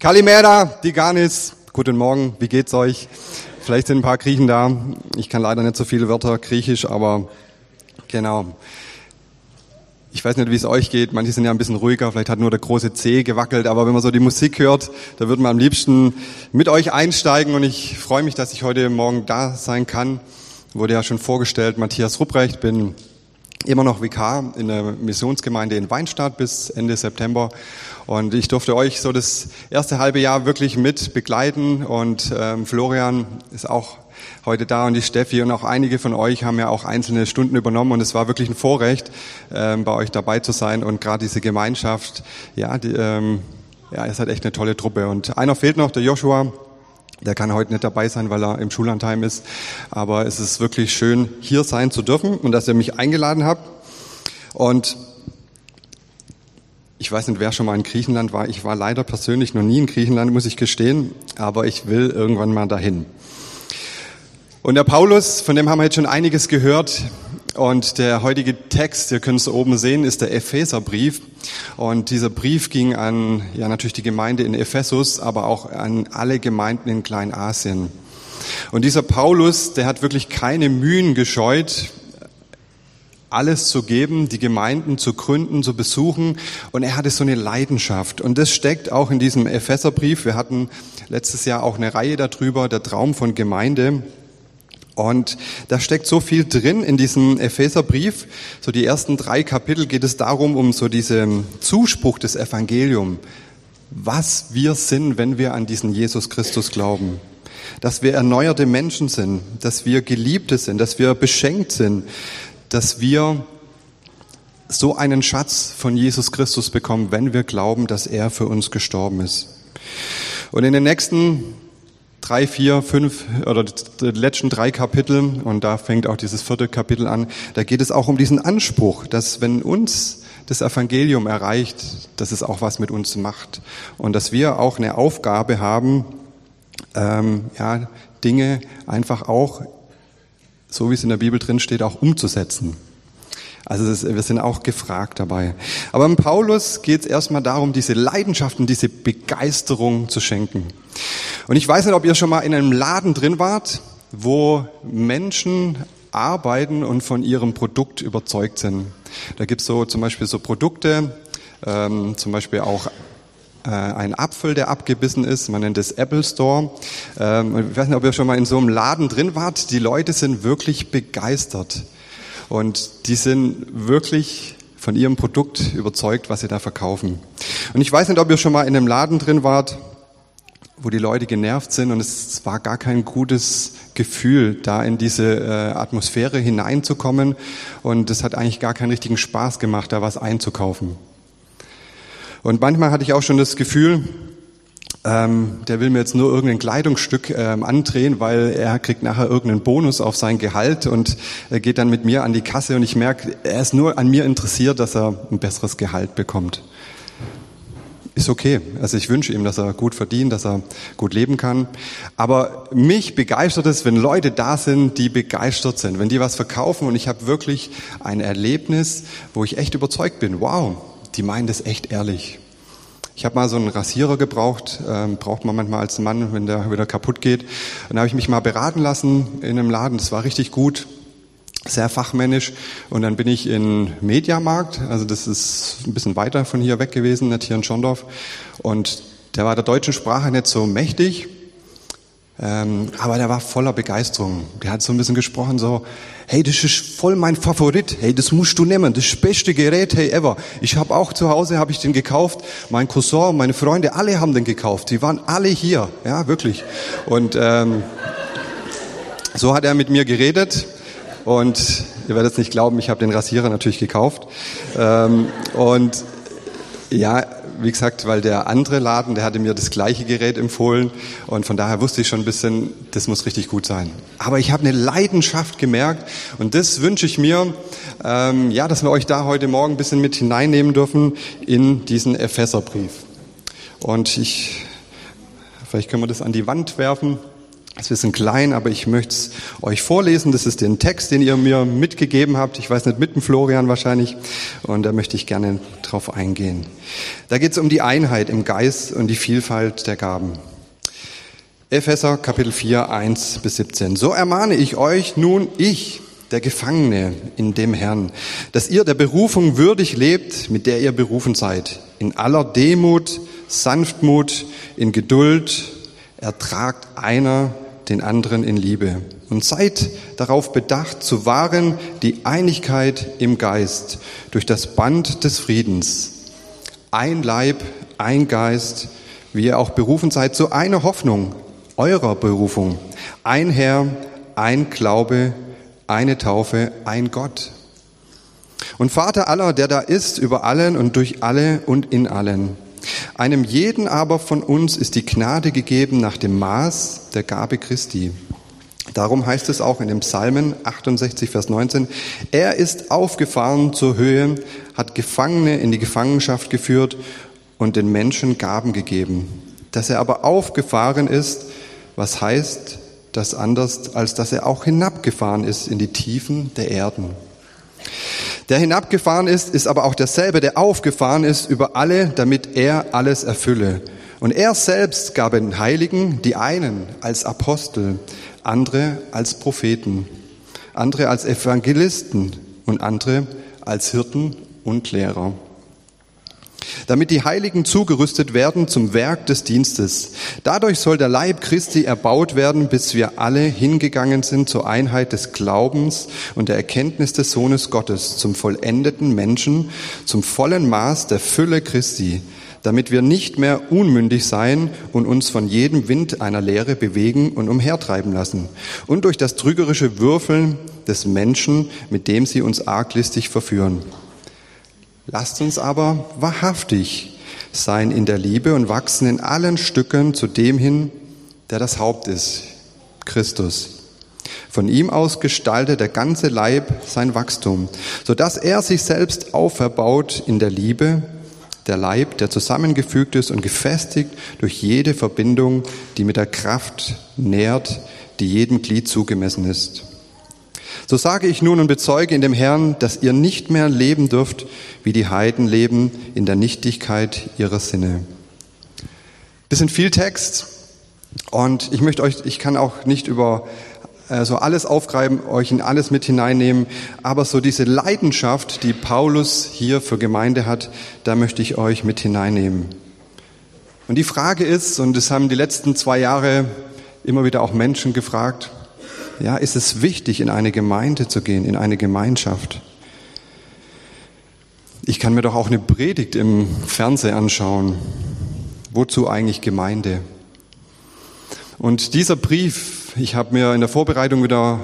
Kalimera, Diganis, guten Morgen, wie geht's euch? Vielleicht sind ein paar Griechen da. Ich kann leider nicht so viele Wörter griechisch, aber genau. Ich weiß nicht, wie es euch geht. Manche sind ja ein bisschen ruhiger. Vielleicht hat nur der große C gewackelt. Aber wenn man so die Musik hört, da würde man am liebsten mit euch einsteigen. Und ich freue mich, dass ich heute Morgen da sein kann. Wurde ja schon vorgestellt. Matthias Rupprecht, bin immer noch Vikar in der Missionsgemeinde in Weinstadt bis Ende September. Und ich durfte euch so das erste halbe Jahr wirklich mit begleiten. Und ähm, Florian ist auch heute da und die Steffi und auch einige von euch haben ja auch einzelne Stunden übernommen. Und es war wirklich ein Vorrecht, ähm, bei euch dabei zu sein. Und gerade diese Gemeinschaft, ja, die, ähm, ja, es hat echt eine tolle Truppe. Und einer fehlt noch, der Joshua. Der kann heute nicht dabei sein, weil er im Schullandheim ist. Aber es ist wirklich schön, hier sein zu dürfen und dass ihr mich eingeladen habt. Und ich weiß nicht, wer schon mal in Griechenland war. Ich war leider persönlich noch nie in Griechenland, muss ich gestehen. Aber ich will irgendwann mal dahin. Und der Paulus, von dem haben wir jetzt schon einiges gehört. Und der heutige Text, ihr könnt es oben sehen, ist der Epheserbrief. Und dieser Brief ging an, ja, natürlich die Gemeinde in Ephesus, aber auch an alle Gemeinden in Kleinasien. Und dieser Paulus, der hat wirklich keine Mühen gescheut, alles zu geben, die Gemeinden zu gründen, zu besuchen. Und er hatte so eine Leidenschaft. Und das steckt auch in diesem Epheserbrief. Wir hatten letztes Jahr auch eine Reihe darüber, der Traum von Gemeinde. Und da steckt so viel drin in diesem Epheserbrief. So die ersten drei Kapitel geht es darum, um so diesen Zuspruch des Evangeliums. Was wir sind, wenn wir an diesen Jesus Christus glauben. Dass wir erneuerte Menschen sind, dass wir Geliebte sind, dass wir beschenkt sind, dass wir so einen Schatz von Jesus Christus bekommen, wenn wir glauben, dass er für uns gestorben ist. Und in den nächsten drei, vier, fünf oder die letzten drei Kapitel, und da fängt auch dieses vierte Kapitel an, da geht es auch um diesen Anspruch, dass wenn uns das Evangelium erreicht, dass es auch was mit uns macht und dass wir auch eine Aufgabe haben, ähm, ja, Dinge einfach auch, so wie es in der Bibel drin steht, auch umzusetzen. Also ist, wir sind auch gefragt dabei. Aber im Paulus geht es erstmal darum, diese Leidenschaft und diese Begeisterung zu schenken. Und ich weiß nicht, ob ihr schon mal in einem Laden drin wart, wo Menschen arbeiten und von ihrem Produkt überzeugt sind. Da gibt's so zum Beispiel so Produkte, ähm, zum Beispiel auch ein Apfel, der abgebissen ist. Man nennt es Apple Store. Ähm, ich weiß nicht, ob ihr schon mal in so einem Laden drin wart. Die Leute sind wirklich begeistert. Und die sind wirklich von ihrem Produkt überzeugt, was sie da verkaufen. Und ich weiß nicht, ob ihr schon mal in einem Laden drin wart, wo die Leute genervt sind und es war gar kein gutes Gefühl, da in diese äh, Atmosphäre hineinzukommen und es hat eigentlich gar keinen richtigen Spaß gemacht, da was einzukaufen. Und manchmal hatte ich auch schon das Gefühl, ähm, der will mir jetzt nur irgendein Kleidungsstück ähm, andrehen, weil er kriegt nachher irgendeinen Bonus auf sein Gehalt und er geht dann mit mir an die Kasse und ich merke, er ist nur an mir interessiert, dass er ein besseres Gehalt bekommt. Ist okay. Also ich wünsche ihm, dass er gut verdient, dass er gut leben kann. Aber mich begeistert es, wenn Leute da sind, die begeistert sind, wenn die was verkaufen und ich habe wirklich ein Erlebnis, wo ich echt überzeugt bin. Wow, die meinen das echt ehrlich. Ich habe mal so einen Rasierer gebraucht, ähm, braucht man manchmal als Mann, wenn der wieder kaputt geht. Und da habe ich mich mal beraten lassen in einem Laden. Das war richtig gut, sehr fachmännisch. Und dann bin ich in Mediamarkt, also das ist ein bisschen weiter von hier weg gewesen, nicht hier in Schondorf. Und der war der deutschen Sprache nicht so mächtig. Ähm, aber der war voller Begeisterung. Der hat so ein bisschen gesprochen, so, hey, das ist voll mein Favorit, hey, das musst du nehmen, das beste Gerät, hey, ever. Ich habe auch zu Hause, habe ich den gekauft, mein Cousin, meine Freunde, alle haben den gekauft, die waren alle hier, ja, wirklich. Und ähm, so hat er mit mir geredet und ihr werdet es nicht glauben, ich habe den Rasierer natürlich gekauft. Ähm, und ja, wie gesagt, weil der andere Laden, der hatte mir das gleiche Gerät empfohlen und von daher wusste ich schon ein bisschen, das muss richtig gut sein. Aber ich habe eine Leidenschaft gemerkt und das wünsche ich mir, ähm, ja, dass wir euch da heute Morgen ein bisschen mit hineinnehmen dürfen in diesen Epheserbrief. Und ich, vielleicht können wir das an die Wand werfen. Es ist ein klein, aber ich möchte es euch vorlesen. Das ist den Text, den ihr mir mitgegeben habt. Ich weiß nicht, mit dem Florian wahrscheinlich. Und da möchte ich gerne drauf eingehen. Da geht es um die Einheit im Geist und die Vielfalt der Gaben. Epheser Kapitel 4, 1 bis 17. So ermahne ich euch nun, ich, der Gefangene in dem Herrn, dass ihr der Berufung würdig lebt, mit der ihr berufen seid. In aller Demut, Sanftmut, in Geduld, ertragt einer den anderen in Liebe. Und seid darauf bedacht, zu wahren die Einigkeit im Geist durch das Band des Friedens. Ein Leib, ein Geist, wie ihr auch berufen seid, zu einer Hoffnung eurer Berufung. Ein Herr, ein Glaube, eine Taufe, ein Gott. Und Vater aller, der da ist, über allen und durch alle und in allen. Einem jeden aber von uns ist die Gnade gegeben nach dem Maß der Gabe Christi. Darum heißt es auch in dem Psalmen 68, Vers 19, er ist aufgefahren zur Höhe, hat Gefangene in die Gefangenschaft geführt und den Menschen Gaben gegeben. Dass er aber aufgefahren ist, was heißt das anders, als dass er auch hinabgefahren ist in die Tiefen der Erden. Der hinabgefahren ist, ist aber auch derselbe, der aufgefahren ist über alle, damit er alles erfülle. Und er selbst gab den Heiligen die einen als Apostel, andere als Propheten, andere als Evangelisten und andere als Hirten und Lehrer damit die Heiligen zugerüstet werden zum Werk des Dienstes. Dadurch soll der Leib Christi erbaut werden, bis wir alle hingegangen sind zur Einheit des Glaubens und der Erkenntnis des Sohnes Gottes, zum vollendeten Menschen, zum vollen Maß der Fülle Christi, damit wir nicht mehr unmündig sein und uns von jedem Wind einer Lehre bewegen und umhertreiben lassen und durch das trügerische Würfeln des Menschen, mit dem sie uns arglistig verführen. Lasst uns aber wahrhaftig sein in der Liebe und wachsen in allen Stücken zu dem hin, der das Haupt ist, Christus. Von ihm aus gestaltet der ganze Leib sein Wachstum, so dass er sich selbst auferbaut in der Liebe, der Leib, der zusammengefügt ist und gefestigt durch jede Verbindung, die mit der Kraft nährt, die jedem Glied zugemessen ist. So sage ich nun und bezeuge in dem Herrn, dass ihr nicht mehr leben dürft, wie die Heiden leben, in der Nichtigkeit ihrer Sinne. Bisschen viel Text und ich möchte euch, ich kann auch nicht über äh, so alles aufgreifen, euch in alles mit hineinnehmen, aber so diese Leidenschaft, die Paulus hier für Gemeinde hat, da möchte ich euch mit hineinnehmen. Und die Frage ist, und das haben die letzten zwei Jahre immer wieder auch Menschen gefragt, ja, ist es wichtig, in eine Gemeinde zu gehen, in eine Gemeinschaft? Ich kann mir doch auch eine Predigt im Fernsehen anschauen. Wozu eigentlich Gemeinde? Und dieser Brief, ich habe mir in der Vorbereitung wieder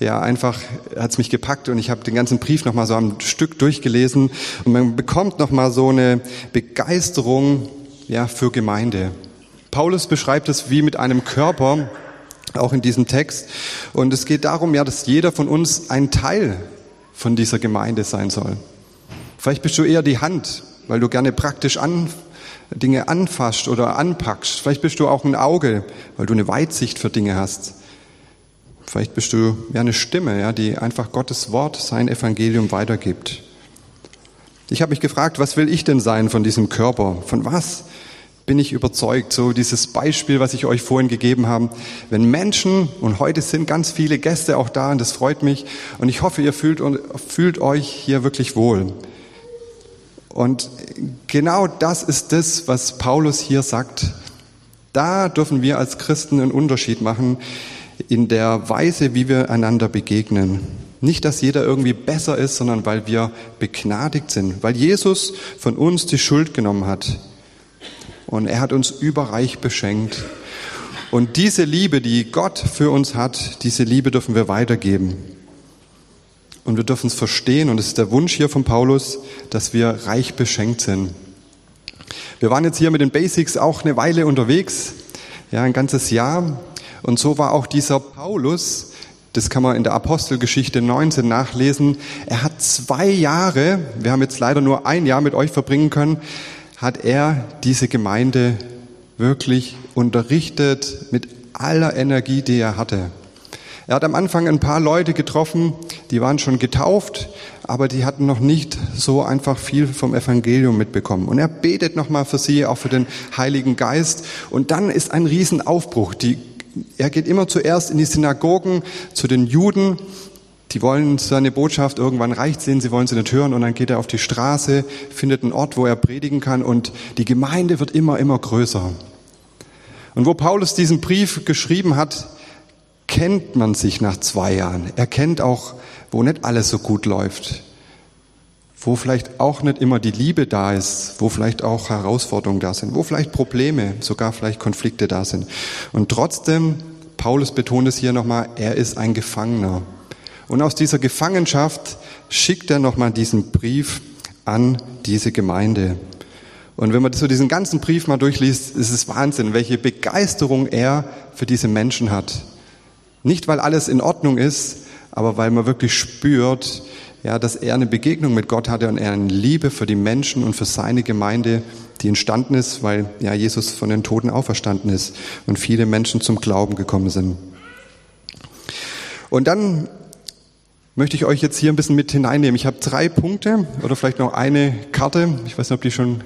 ja einfach hat es mich gepackt und ich habe den ganzen Brief noch mal so am Stück durchgelesen und man bekommt noch mal so eine Begeisterung ja für Gemeinde. Paulus beschreibt es wie mit einem Körper, auch in diesem Text. Und es geht darum, ja, dass jeder von uns ein Teil von dieser Gemeinde sein soll. Vielleicht bist du eher die Hand, weil du gerne praktisch an, Dinge anfasst oder anpackst. Vielleicht bist du auch ein Auge, weil du eine Weitsicht für Dinge hast. Vielleicht bist du ja eine Stimme, ja, die einfach Gottes Wort, sein Evangelium weitergibt. Ich habe mich gefragt, was will ich denn sein von diesem Körper? Von was? Bin ich überzeugt, so dieses Beispiel, was ich euch vorhin gegeben habe, wenn Menschen, und heute sind ganz viele Gäste auch da, und das freut mich, und ich hoffe, ihr fühlt, fühlt euch hier wirklich wohl. Und genau das ist das, was Paulus hier sagt. Da dürfen wir als Christen einen Unterschied machen in der Weise, wie wir einander begegnen. Nicht, dass jeder irgendwie besser ist, sondern weil wir begnadigt sind, weil Jesus von uns die Schuld genommen hat. Und er hat uns überreich beschenkt. Und diese Liebe, die Gott für uns hat, diese Liebe dürfen wir weitergeben. Und wir dürfen es verstehen, und es ist der Wunsch hier von Paulus, dass wir reich beschenkt sind. Wir waren jetzt hier mit den Basics auch eine Weile unterwegs, ja, ein ganzes Jahr. Und so war auch dieser Paulus, das kann man in der Apostelgeschichte 19 nachlesen. Er hat zwei Jahre, wir haben jetzt leider nur ein Jahr mit euch verbringen können, hat er diese Gemeinde wirklich unterrichtet mit aller Energie, die er hatte. Er hat am Anfang ein paar Leute getroffen, die waren schon getauft, aber die hatten noch nicht so einfach viel vom Evangelium mitbekommen. Und er betet nochmal für sie, auch für den Heiligen Geist. Und dann ist ein Riesenaufbruch. Die, er geht immer zuerst in die Synagogen zu den Juden. Die wollen seine Botschaft irgendwann reicht sehen, sie wollen sie nicht hören. Und dann geht er auf die Straße, findet einen Ort, wo er predigen kann. Und die Gemeinde wird immer, immer größer. Und wo Paulus diesen Brief geschrieben hat, kennt man sich nach zwei Jahren. Er kennt auch, wo nicht alles so gut läuft, wo vielleicht auch nicht immer die Liebe da ist, wo vielleicht auch Herausforderungen da sind, wo vielleicht Probleme, sogar vielleicht Konflikte da sind. Und trotzdem, Paulus betont es hier nochmal, er ist ein Gefangener. Und aus dieser Gefangenschaft schickt er nochmal diesen Brief an diese Gemeinde. Und wenn man so diesen ganzen Brief mal durchliest, ist es Wahnsinn, welche Begeisterung er für diese Menschen hat. Nicht, weil alles in Ordnung ist, aber weil man wirklich spürt, ja, dass er eine Begegnung mit Gott hatte und er eine Liebe für die Menschen und für seine Gemeinde, die entstanden ist, weil ja Jesus von den Toten auferstanden ist und viele Menschen zum Glauben gekommen sind. Und dann möchte ich euch jetzt hier ein bisschen mit hineinnehmen. Ich habe drei Punkte oder vielleicht noch eine Karte. Ich weiß nicht, ob die schon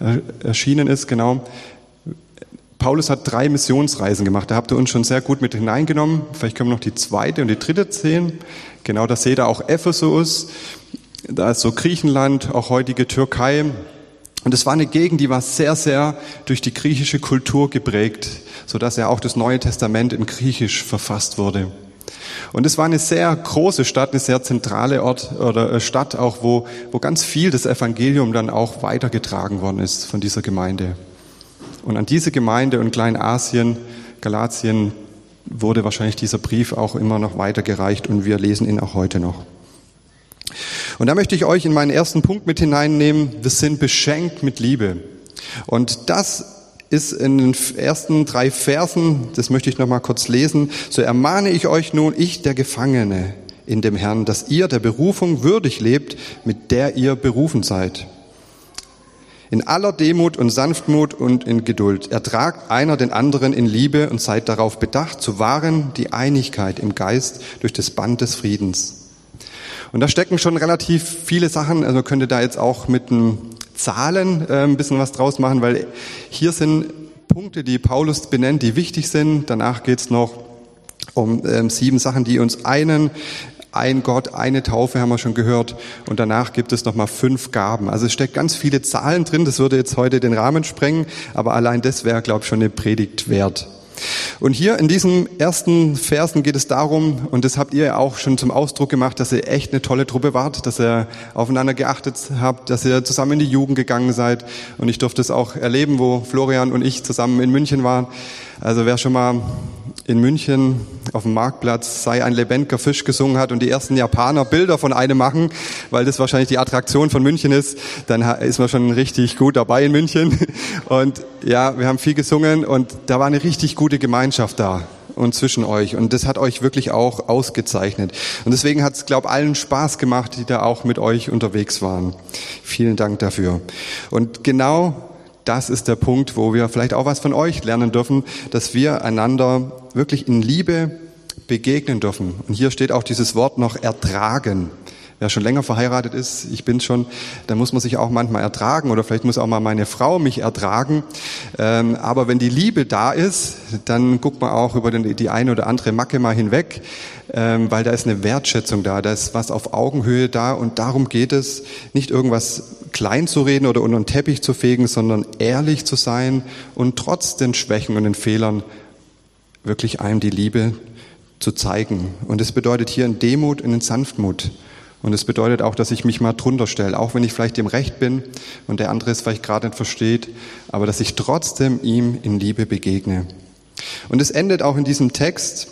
äh, erschienen ist, genau. Paulus hat drei Missionsreisen gemacht. Da habt ihr uns schon sehr gut mit hineingenommen. Vielleicht können wir noch die zweite und die dritte zählen. Genau, da seht ihr auch Ephesus. Da ist so Griechenland, auch heutige Türkei. Und es war eine Gegend, die war sehr, sehr durch die griechische Kultur geprägt, so dass ja auch das Neue Testament in Griechisch verfasst wurde. Und es war eine sehr große Stadt, eine sehr zentrale Ort oder äh, Stadt auch, wo, wo ganz viel das Evangelium dann auch weitergetragen worden ist von dieser Gemeinde. Und an diese Gemeinde in Kleinasien, Galatien, wurde wahrscheinlich dieser Brief auch immer noch weitergereicht und wir lesen ihn auch heute noch. Und da möchte ich euch in meinen ersten Punkt mit hineinnehmen. Wir sind beschenkt mit Liebe. Und das ist in den ersten drei Versen, das möchte ich noch mal kurz lesen. So ermahne ich euch nun, ich der Gefangene in dem Herrn, dass ihr der Berufung würdig lebt, mit der ihr berufen seid in aller Demut und Sanftmut und in Geduld. Ertragt einer den anderen in Liebe und seid darauf bedacht, zu wahren die Einigkeit im Geist durch das Band des Friedens. Und da stecken schon relativ viele Sachen, also könnt ihr da jetzt auch mit den Zahlen äh, ein bisschen was draus machen, weil hier sind Punkte, die Paulus benennt, die wichtig sind. Danach geht's noch um ähm, sieben Sachen, die uns einen ein Gott, eine Taufe haben wir schon gehört und danach gibt es nochmal fünf Gaben. Also es steckt ganz viele Zahlen drin, das würde jetzt heute den Rahmen sprengen, aber allein das wäre, glaube ich, schon eine Predigt wert. Und hier in diesen ersten Versen geht es darum, und das habt ihr auch schon zum Ausdruck gemacht, dass ihr echt eine tolle Truppe wart, dass ihr aufeinander geachtet habt, dass ihr zusammen in die Jugend gegangen seid. Und ich durfte es auch erleben, wo Florian und ich zusammen in München waren. Also wer schon mal in München auf dem Marktplatz sei ein lebendiger Fisch gesungen hat und die ersten Japaner Bilder von einem machen, weil das wahrscheinlich die Attraktion von München ist, dann ist man schon richtig gut dabei in München. Und ja, wir haben viel gesungen und da war eine richtig gute Gemeinschaft da und zwischen euch. Und das hat euch wirklich auch ausgezeichnet. Und deswegen hat es, glaube allen Spaß gemacht, die da auch mit euch unterwegs waren. Vielen Dank dafür. Und genau das ist der Punkt, wo wir vielleicht auch was von euch lernen dürfen, dass wir einander wirklich in Liebe begegnen dürfen. Und hier steht auch dieses Wort noch ertragen. Wer schon länger verheiratet ist, ich bin schon, da muss man sich auch manchmal ertragen oder vielleicht muss auch mal meine Frau mich ertragen. Ähm, aber wenn die Liebe da ist, dann guckt man auch über die eine oder andere Macke mal hinweg, ähm, weil da ist eine Wertschätzung da, da ist was auf Augenhöhe da und darum geht es, nicht irgendwas klein zu reden oder unter den Teppich zu fegen, sondern ehrlich zu sein und trotz den Schwächen und den Fehlern wirklich einem die Liebe zu zeigen. Und es bedeutet hier in Demut in Sanftmut. Und es bedeutet auch, dass ich mich mal drunter stelle, auch wenn ich vielleicht dem Recht bin und der andere es vielleicht gerade nicht versteht, aber dass ich trotzdem ihm in Liebe begegne. Und es endet auch in diesem Text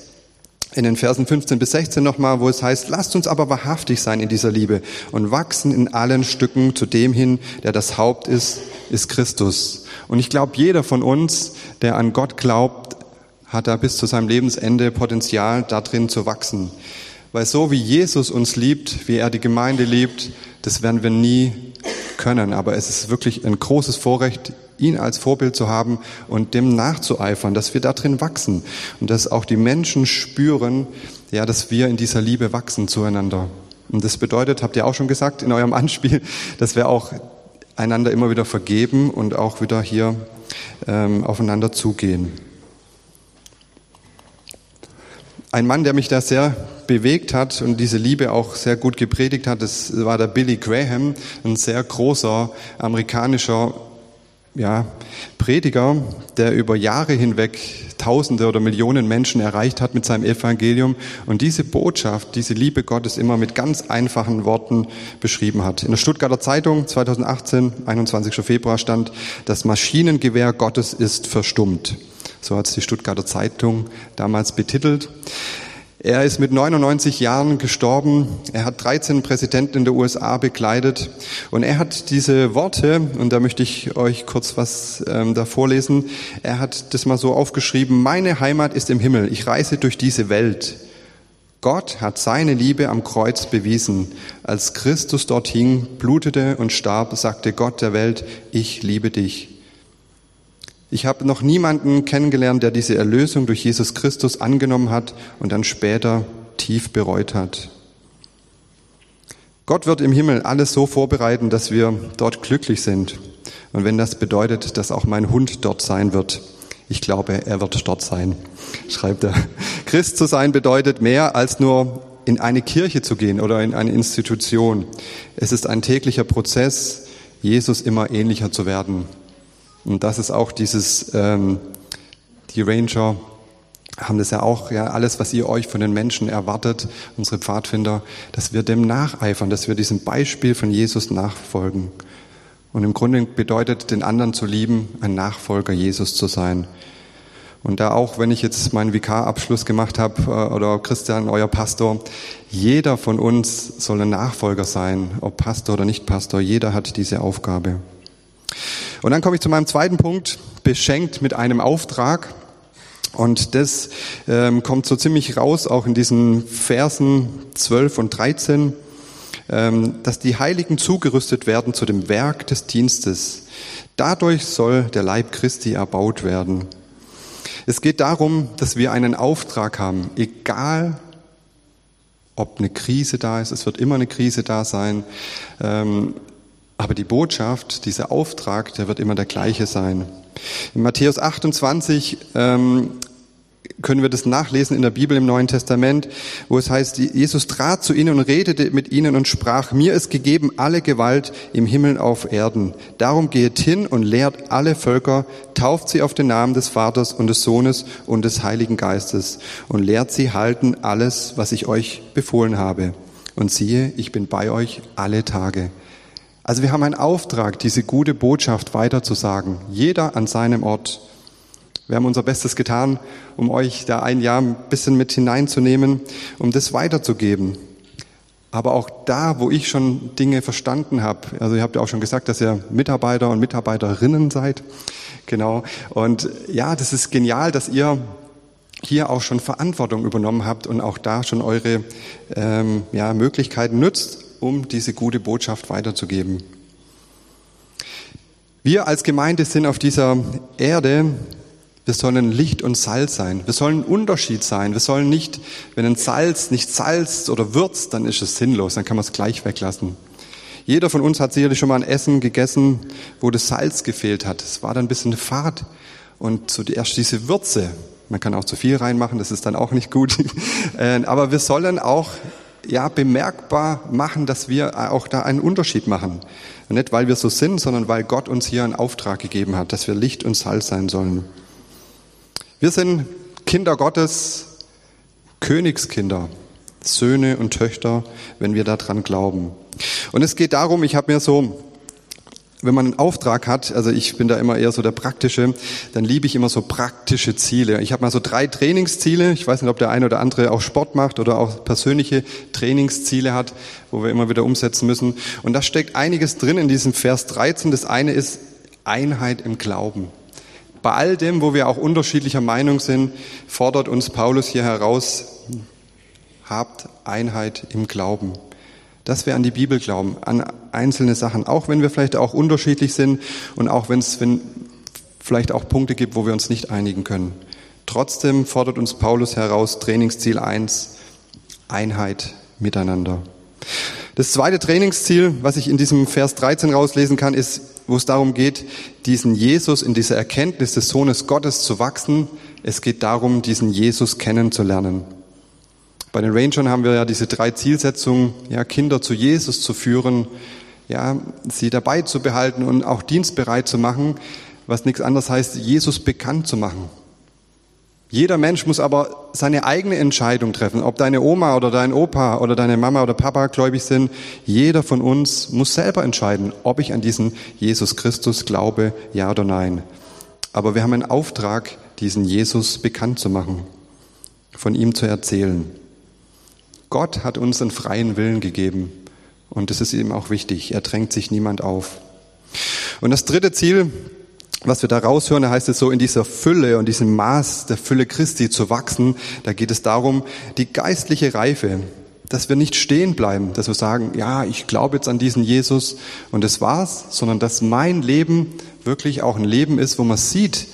in den Versen 15 bis 16 nochmal, wo es heißt, lasst uns aber wahrhaftig sein in dieser Liebe und wachsen in allen Stücken zu dem hin, der das Haupt ist, ist Christus. Und ich glaube, jeder von uns, der an Gott glaubt, hat da bis zu seinem Lebensende Potenzial, darin zu wachsen. Weil so wie Jesus uns liebt, wie er die Gemeinde liebt, das werden wir nie können. Aber es ist wirklich ein großes Vorrecht, ihn als Vorbild zu haben und dem nachzueifern, dass wir da drin wachsen und dass auch die Menschen spüren, ja, dass wir in dieser Liebe wachsen zueinander. Und das bedeutet, habt ihr auch schon gesagt in eurem Anspiel, dass wir auch einander immer wieder vergeben und auch wieder hier ähm, aufeinander zugehen. Ein Mann, der mich da sehr bewegt hat und diese Liebe auch sehr gut gepredigt hat, das war der Billy Graham, ein sehr großer amerikanischer ja, Prediger, der über Jahre hinweg Tausende oder Millionen Menschen erreicht hat mit seinem Evangelium und diese Botschaft, diese Liebe Gottes immer mit ganz einfachen Worten beschrieben hat. In der Stuttgarter Zeitung 2018, 21. Februar stand, das Maschinengewehr Gottes ist verstummt. So hat es die Stuttgarter Zeitung damals betitelt. Er ist mit 99 Jahren gestorben. Er hat 13 Präsidenten in der USA bekleidet. Und er hat diese Worte, und da möchte ich euch kurz was ähm, da vorlesen, er hat das mal so aufgeschrieben, meine Heimat ist im Himmel. Ich reise durch diese Welt. Gott hat seine Liebe am Kreuz bewiesen. Als Christus dort hing, blutete und starb, sagte Gott der Welt, ich liebe dich. Ich habe noch niemanden kennengelernt, der diese Erlösung durch Jesus Christus angenommen hat und dann später tief bereut hat. Gott wird im Himmel alles so vorbereiten, dass wir dort glücklich sind. Und wenn das bedeutet, dass auch mein Hund dort sein wird, ich glaube, er wird dort sein, schreibt er. Christ zu sein bedeutet mehr als nur in eine Kirche zu gehen oder in eine Institution. Es ist ein täglicher Prozess, Jesus immer ähnlicher zu werden. Und das ist auch dieses, ähm, die Ranger haben das ja auch, ja, alles, was ihr euch von den Menschen erwartet, unsere Pfadfinder, dass wir dem nacheifern, dass wir diesem Beispiel von Jesus nachfolgen. Und im Grunde bedeutet, den anderen zu lieben, ein Nachfolger Jesus zu sein. Und da auch, wenn ich jetzt meinen Vikarabschluss gemacht habe, äh, oder Christian, euer Pastor, jeder von uns soll ein Nachfolger sein, ob Pastor oder nicht Pastor, jeder hat diese Aufgabe. Und dann komme ich zu meinem zweiten Punkt, beschenkt mit einem Auftrag. Und das ähm, kommt so ziemlich raus, auch in diesen Versen 12 und 13, ähm, dass die Heiligen zugerüstet werden zu dem Werk des Dienstes. Dadurch soll der Leib Christi erbaut werden. Es geht darum, dass wir einen Auftrag haben, egal ob eine Krise da ist, es wird immer eine Krise da sein, ähm, aber die Botschaft, dieser Auftrag, der wird immer der gleiche sein. In Matthäus 28 ähm, können wir das nachlesen in der Bibel im Neuen Testament, wo es heißt, Jesus trat zu ihnen und redete mit ihnen und sprach, mir ist gegeben alle Gewalt im Himmel auf Erden. Darum geht hin und lehrt alle Völker, tauft sie auf den Namen des Vaters und des Sohnes und des Heiligen Geistes und lehrt sie halten alles, was ich euch befohlen habe. Und siehe, ich bin bei euch alle Tage also wir haben einen Auftrag, diese gute Botschaft weiterzusagen, jeder an seinem Ort. Wir haben unser Bestes getan, um euch da ein Jahr ein bisschen mit hineinzunehmen, um das weiterzugeben. Aber auch da, wo ich schon Dinge verstanden habe, also ihr habt ja auch schon gesagt, dass ihr Mitarbeiter und Mitarbeiterinnen seid, genau. Und ja, das ist genial, dass ihr hier auch schon Verantwortung übernommen habt und auch da schon eure ähm, ja, Möglichkeiten nutzt, um diese gute Botschaft weiterzugeben. Wir als Gemeinde sind auf dieser Erde, wir sollen Licht und Salz sein. Wir sollen Unterschied sein. Wir sollen nicht, wenn ein Salz nicht salzt oder würzt, dann ist es sinnlos, dann kann man es gleich weglassen. Jeder von uns hat sicherlich schon mal ein Essen gegessen, wo das Salz gefehlt hat. Es war dann ein bisschen fad und so erst diese Würze. Man kann auch zu viel reinmachen, das ist dann auch nicht gut. Äh, aber wir sollen auch ja, bemerkbar machen, dass wir auch da einen Unterschied machen. Nicht, weil wir so sind, sondern weil Gott uns hier einen Auftrag gegeben hat, dass wir Licht und Salz sein sollen. Wir sind Kinder Gottes, Königskinder, Söhne und Töchter, wenn wir daran glauben. Und es geht darum, ich habe mir so wenn man einen Auftrag hat, also ich bin da immer eher so der praktische, dann liebe ich immer so praktische Ziele. Ich habe mal so drei Trainingsziele. Ich weiß nicht, ob der eine oder andere auch Sport macht oder auch persönliche Trainingsziele hat, wo wir immer wieder umsetzen müssen. Und da steckt einiges drin in diesem Vers 13. Das eine ist Einheit im Glauben. Bei all dem, wo wir auch unterschiedlicher Meinung sind, fordert uns Paulus hier heraus, habt Einheit im Glauben dass wir an die Bibel glauben, an einzelne Sachen, auch wenn wir vielleicht auch unterschiedlich sind und auch wenn es, vielleicht auch Punkte gibt, wo wir uns nicht einigen können. Trotzdem fordert uns Paulus heraus, Trainingsziel 1, Einheit miteinander. Das zweite Trainingsziel, was ich in diesem Vers 13 rauslesen kann, ist, wo es darum geht, diesen Jesus in dieser Erkenntnis des Sohnes Gottes zu wachsen. Es geht darum, diesen Jesus kennenzulernen. Bei den Rangern haben wir ja diese drei Zielsetzungen, ja, Kinder zu Jesus zu führen, ja, sie dabei zu behalten und auch dienstbereit zu machen, was nichts anderes heißt, Jesus bekannt zu machen. Jeder Mensch muss aber seine eigene Entscheidung treffen, ob deine Oma oder dein Opa oder deine Mama oder Papa gläubig sind. Jeder von uns muss selber entscheiden, ob ich an diesen Jesus Christus glaube, ja oder nein. Aber wir haben einen Auftrag, diesen Jesus bekannt zu machen, von ihm zu erzählen. Gott hat uns einen freien Willen gegeben und das ist ihm auch wichtig. Er drängt sich niemand auf. Und das dritte Ziel, was wir da raushören, da heißt es so, in dieser Fülle und diesem Maß der Fülle Christi zu wachsen, da geht es darum, die geistliche Reife, dass wir nicht stehen bleiben, dass wir sagen, ja, ich glaube jetzt an diesen Jesus und das war's, sondern dass mein Leben wirklich auch ein Leben ist, wo man sieht,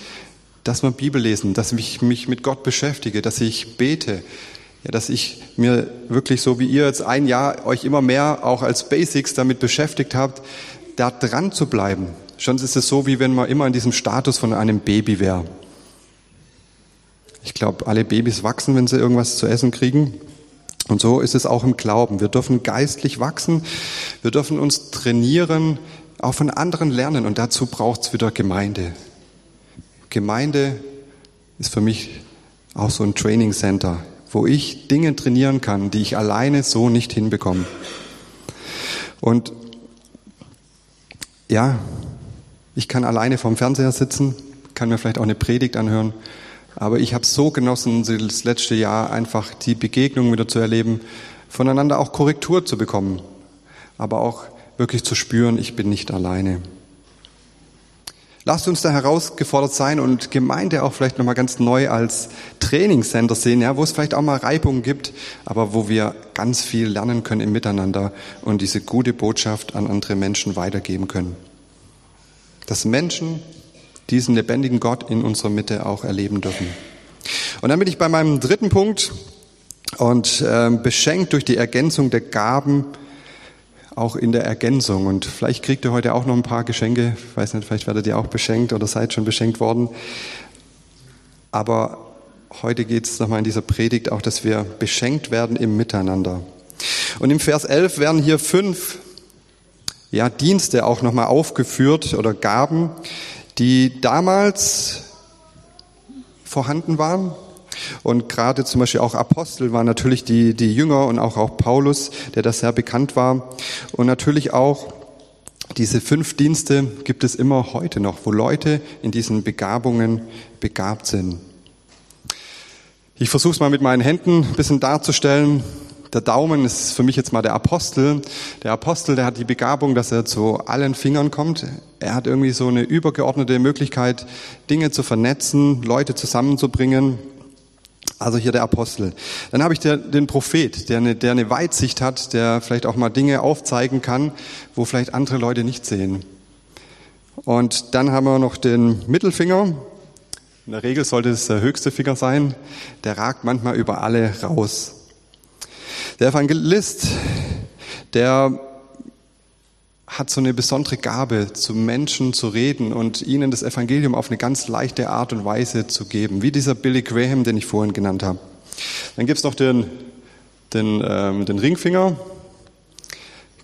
dass man Bibel lesen, dass ich mich mit Gott beschäftige, dass ich bete, ja, dass ich mir wirklich so wie ihr jetzt ein Jahr euch immer mehr auch als Basics damit beschäftigt habt, da dran zu bleiben, Schon ist es so, wie wenn man immer in diesem Status von einem Baby wäre. Ich glaube, alle Babys wachsen, wenn sie irgendwas zu essen kriegen. Und so ist es auch im Glauben. Wir dürfen geistlich wachsen. Wir dürfen uns trainieren, auch von anderen lernen. Und dazu braucht es wieder Gemeinde. Gemeinde ist für mich auch so ein Training Center, wo ich Dinge trainieren kann, die ich alleine so nicht hinbekomme. Und ja, ich kann alleine vorm Fernseher sitzen, kann mir vielleicht auch eine Predigt anhören, aber ich habe so genossen, das letzte Jahr einfach die Begegnung wieder zu erleben, voneinander auch Korrektur zu bekommen, aber auch wirklich zu spüren, ich bin nicht alleine. Lasst uns da herausgefordert sein und Gemeinde auch vielleicht nochmal ganz neu als Trainingscenter sehen, ja, wo es vielleicht auch mal Reibungen gibt, aber wo wir ganz viel lernen können im Miteinander und diese gute Botschaft an andere Menschen weitergeben können dass Menschen diesen lebendigen Gott in unserer Mitte auch erleben dürfen. Und dann bin ich bei meinem dritten Punkt und äh, beschenkt durch die Ergänzung der Gaben, auch in der Ergänzung. Und vielleicht kriegt ihr heute auch noch ein paar Geschenke. Ich weiß nicht, vielleicht werdet ihr auch beschenkt oder seid schon beschenkt worden. Aber heute geht es nochmal in dieser Predigt auch, dass wir beschenkt werden im Miteinander. Und im Vers 11 werden hier fünf ja, Dienste auch nochmal aufgeführt oder Gaben, die damals vorhanden waren. Und gerade zum Beispiel auch Apostel waren natürlich die, die Jünger und auch, auch Paulus, der das sehr bekannt war. Und natürlich auch diese fünf Dienste gibt es immer heute noch, wo Leute in diesen Begabungen begabt sind. Ich versuche es mal mit meinen Händen ein bisschen darzustellen der Daumen ist für mich jetzt mal der Apostel. Der Apostel, der hat die Begabung, dass er zu allen Fingern kommt. Er hat irgendwie so eine übergeordnete Möglichkeit, Dinge zu vernetzen, Leute zusammenzubringen. Also hier der Apostel. Dann habe ich den Prophet, der eine, der eine Weitsicht hat, der vielleicht auch mal Dinge aufzeigen kann, wo vielleicht andere Leute nicht sehen. Und dann haben wir noch den Mittelfinger. In der Regel sollte es der höchste Finger sein. Der ragt manchmal über alle raus. Der Evangelist, der hat so eine besondere Gabe, zu Menschen zu reden und ihnen das Evangelium auf eine ganz leichte Art und Weise zu geben, wie dieser Billy Graham, den ich vorhin genannt habe. Dann gibt's noch den, den, ähm, den Ringfinger.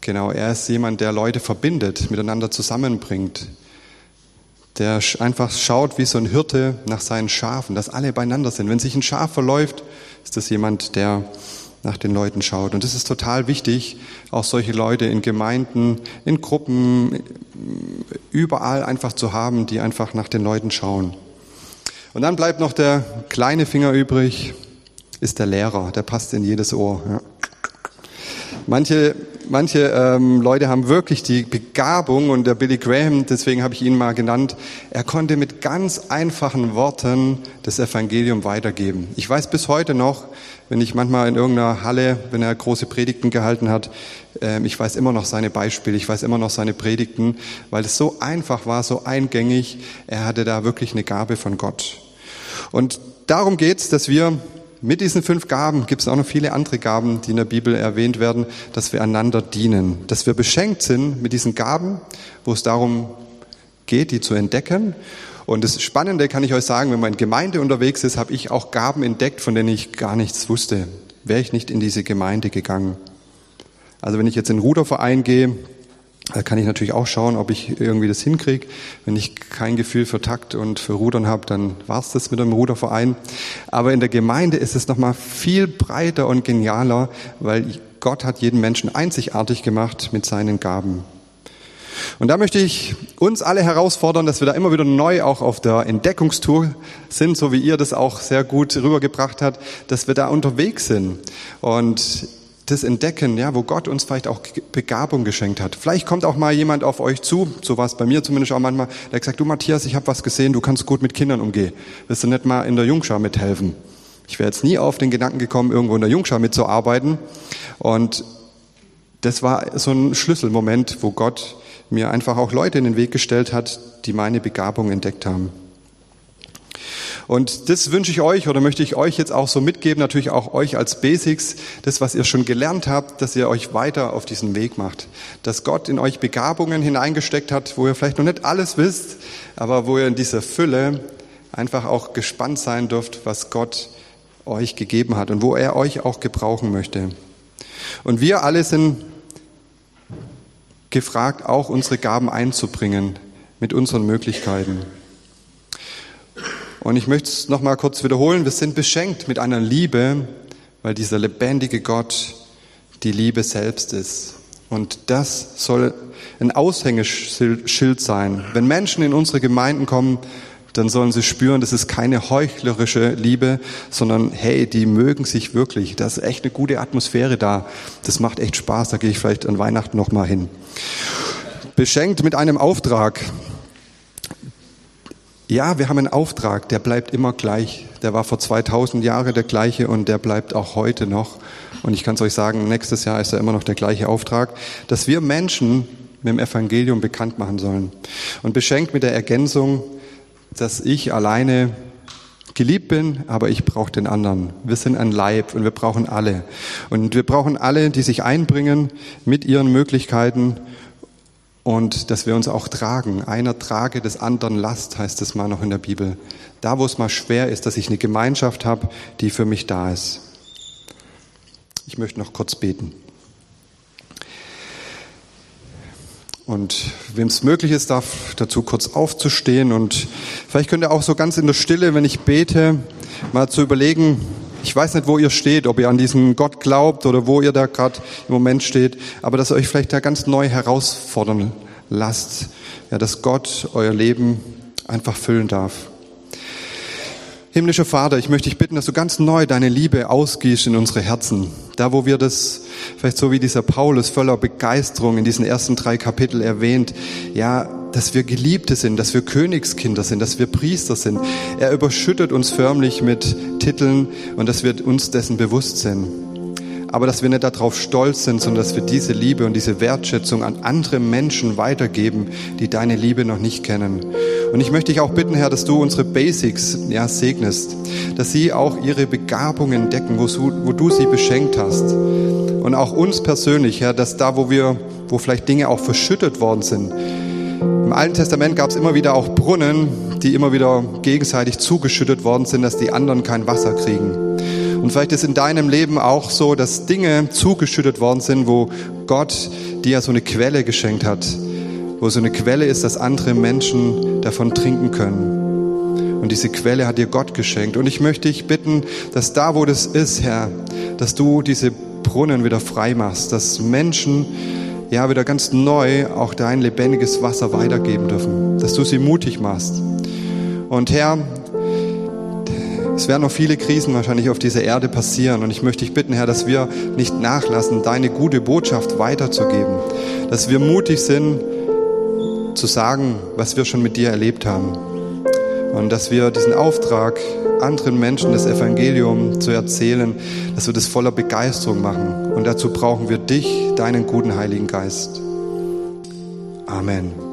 Genau, er ist jemand, der Leute verbindet, miteinander zusammenbringt, der einfach schaut wie so ein Hirte nach seinen Schafen, dass alle beieinander sind. Wenn sich ein Schaf verläuft, ist das jemand, der nach den Leuten schaut. Und es ist total wichtig, auch solche Leute in Gemeinden, in Gruppen, überall einfach zu haben, die einfach nach den Leuten schauen. Und dann bleibt noch der kleine Finger übrig, ist der Lehrer, der passt in jedes Ohr. Ja. Manche manche ähm, Leute haben wirklich die Begabung und der Billy Graham, deswegen habe ich ihn mal genannt, er konnte mit ganz einfachen Worten das Evangelium weitergeben. Ich weiß bis heute noch, wenn ich manchmal in irgendeiner Halle, wenn er große Predigten gehalten hat, äh, ich weiß immer noch seine Beispiele, ich weiß immer noch seine Predigten, weil es so einfach war, so eingängig. Er hatte da wirklich eine Gabe von Gott. Und darum geht's, dass wir mit diesen fünf Gaben gibt es auch noch viele andere Gaben, die in der Bibel erwähnt werden, dass wir einander dienen, dass wir beschenkt sind mit diesen Gaben, wo es darum geht, die zu entdecken. Und das Spannende kann ich euch sagen, wenn man in Gemeinde unterwegs ist, habe ich auch Gaben entdeckt, von denen ich gar nichts wusste. Wäre ich nicht in diese Gemeinde gegangen. Also wenn ich jetzt in den Ruderverein gehe, da kann ich natürlich auch schauen, ob ich irgendwie das hinkriege. Wenn ich kein Gefühl für Takt und für Rudern habe, dann war's das mit dem Ruderverein. Aber in der Gemeinde ist es nochmal viel breiter und genialer, weil Gott hat jeden Menschen einzigartig gemacht mit seinen Gaben. Und da möchte ich uns alle herausfordern, dass wir da immer wieder neu auch auf der Entdeckungstour sind, so wie ihr das auch sehr gut rübergebracht habt, dass wir da unterwegs sind. Und das Entdecken, ja, wo Gott uns vielleicht auch Begabung geschenkt hat. Vielleicht kommt auch mal jemand auf euch zu, so war es bei mir zumindest auch manchmal, der sagt, du Matthias, ich habe was gesehen, du kannst gut mit Kindern umgehen. Willst du nicht mal in der Jungschar mithelfen? Ich wäre jetzt nie auf den Gedanken gekommen, irgendwo in der Jungschar mitzuarbeiten. Und das war so ein Schlüsselmoment, wo Gott mir einfach auch Leute in den Weg gestellt hat, die meine Begabung entdeckt haben. Und das wünsche ich euch oder möchte ich euch jetzt auch so mitgeben, natürlich auch euch als Basics, das, was ihr schon gelernt habt, dass ihr euch weiter auf diesen Weg macht. Dass Gott in euch Begabungen hineingesteckt hat, wo ihr vielleicht noch nicht alles wisst, aber wo ihr in dieser Fülle einfach auch gespannt sein dürft, was Gott euch gegeben hat und wo er euch auch gebrauchen möchte. Und wir alle sind gefragt, auch unsere Gaben einzubringen mit unseren Möglichkeiten. Und ich möchte es nochmal kurz wiederholen. Wir sind beschenkt mit einer Liebe, weil dieser lebendige Gott die Liebe selbst ist. Und das soll ein Aushängeschild sein. Wenn Menschen in unsere Gemeinden kommen, dann sollen sie spüren, das ist keine heuchlerische Liebe, sondern hey, die mögen sich wirklich. Da ist echt eine gute Atmosphäre da. Das macht echt Spaß. Da gehe ich vielleicht an Weihnachten nochmal hin. Beschenkt mit einem Auftrag. Ja, wir haben einen Auftrag, der bleibt immer gleich. Der war vor 2000 Jahren der gleiche und der bleibt auch heute noch. Und ich kann es euch sagen, nächstes Jahr ist er immer noch der gleiche Auftrag, dass wir Menschen mit dem Evangelium bekannt machen sollen. Und beschenkt mit der Ergänzung, dass ich alleine geliebt bin, aber ich brauche den anderen. Wir sind ein Leib und wir brauchen alle. Und wir brauchen alle, die sich einbringen mit ihren Möglichkeiten und dass wir uns auch tragen. Einer trage des anderen Last, heißt es mal noch in der Bibel. Da, wo es mal schwer ist, dass ich eine Gemeinschaft habe, die für mich da ist. Ich möchte noch kurz beten. Und wem es möglich ist, darf dazu kurz aufzustehen und vielleicht könnt ihr auch so ganz in der Stille, wenn ich bete, mal zu überlegen, ich weiß nicht, wo ihr steht, ob ihr an diesen Gott glaubt oder wo ihr da gerade im Moment steht, aber dass ihr euch vielleicht da ganz neu herausfordern lasst, ja, dass Gott euer Leben einfach füllen darf. Himmlischer Vater, ich möchte dich bitten, dass du ganz neu deine Liebe ausgießt in unsere Herzen. Da, wo wir das, vielleicht so wie dieser Paulus voller Begeisterung in diesen ersten drei Kapitel erwähnt, ja, dass wir Geliebte sind, dass wir Königskinder sind, dass wir Priester sind. Er überschüttet uns förmlich mit Titeln und dass wir uns dessen bewusst sind. Aber dass wir nicht darauf stolz sind, sondern dass wir diese Liebe und diese Wertschätzung an andere Menschen weitergeben, die deine Liebe noch nicht kennen. Und ich möchte dich auch bitten, Herr, dass du unsere Basics ja, segnest, dass sie auch ihre Begabungen entdecken, wo, wo du sie beschenkt hast. Und auch uns persönlich, Herr, dass da, wo wir, wo vielleicht Dinge auch verschüttet worden sind, im Alten Testament gab es immer wieder auch Brunnen, die immer wieder gegenseitig zugeschüttet worden sind, dass die anderen kein Wasser kriegen. Und vielleicht ist in deinem Leben auch so, dass Dinge zugeschüttet worden sind, wo Gott dir so eine Quelle geschenkt hat, wo so eine Quelle ist, dass andere Menschen davon trinken können. Und diese Quelle hat dir Gott geschenkt. Und ich möchte dich bitten, dass da, wo das ist, Herr, dass du diese Brunnen wieder frei machst, dass Menschen ja, wieder ganz neu auch dein lebendiges Wasser weitergeben dürfen, dass du sie mutig machst. Und Herr, Es werden noch viele Krisen wahrscheinlich auf dieser Erde passieren. Und ich möchte dich bitten, Herr, dass wir nicht nachlassen, deine gute Botschaft weiterzugeben. Dass wir mutig sind, zu sagen, was wir schon mit dir erlebt haben. Und dass wir diesen Auftrag, anderen Menschen das Evangelium zu erzählen, dass wir das voller Begeisterung machen. Und dazu brauchen wir dich, deinen guten Heiligen Geist. Amen.